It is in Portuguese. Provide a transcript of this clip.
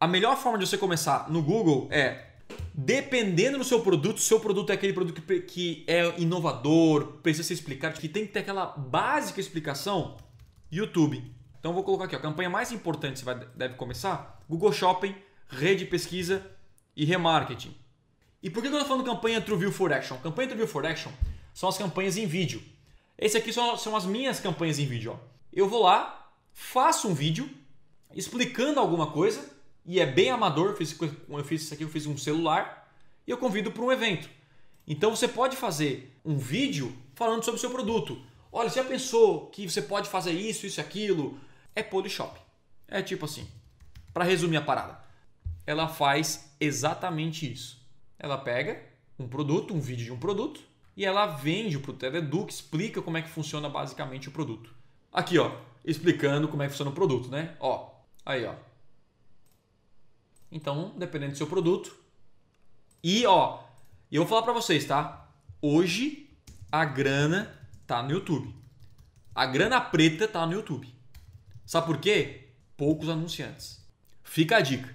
A melhor forma de você começar no Google é dependendo do seu produto, seu produto é aquele produto que, que é inovador, precisa ser explicado, que tem que ter aquela básica explicação, YouTube. Então vou colocar aqui, a campanha mais importante você vai, deve começar, Google Shopping, rede de pesquisa e remarketing. E por que eu estou falando campanha TrueView for Action? Campanha TrueView for Action são as campanhas em vídeo. Esse aqui são, são as minhas campanhas em vídeo. Ó. Eu vou lá, faço um vídeo explicando alguma coisa e é bem amador. Eu fiz, eu fiz isso aqui, eu fiz um celular e eu convido para um evento. Então você pode fazer um vídeo falando sobre o seu produto. Olha, você já pensou que você pode fazer isso, isso e aquilo? É Polishop. É tipo assim. Para resumir a parada, ela faz exatamente isso. Ela pega um produto, um vídeo de um produto, e ela vende o produto. Ela educa, explica como é que funciona basicamente o produto. Aqui, ó, explicando como é que funciona o produto, né? Ó, aí, ó. Então, dependendo do seu produto. E ó, eu vou falar para vocês, tá? Hoje a grana tá no YouTube. A grana preta tá no YouTube. Sabe por quê? Poucos anunciantes. Fica a dica.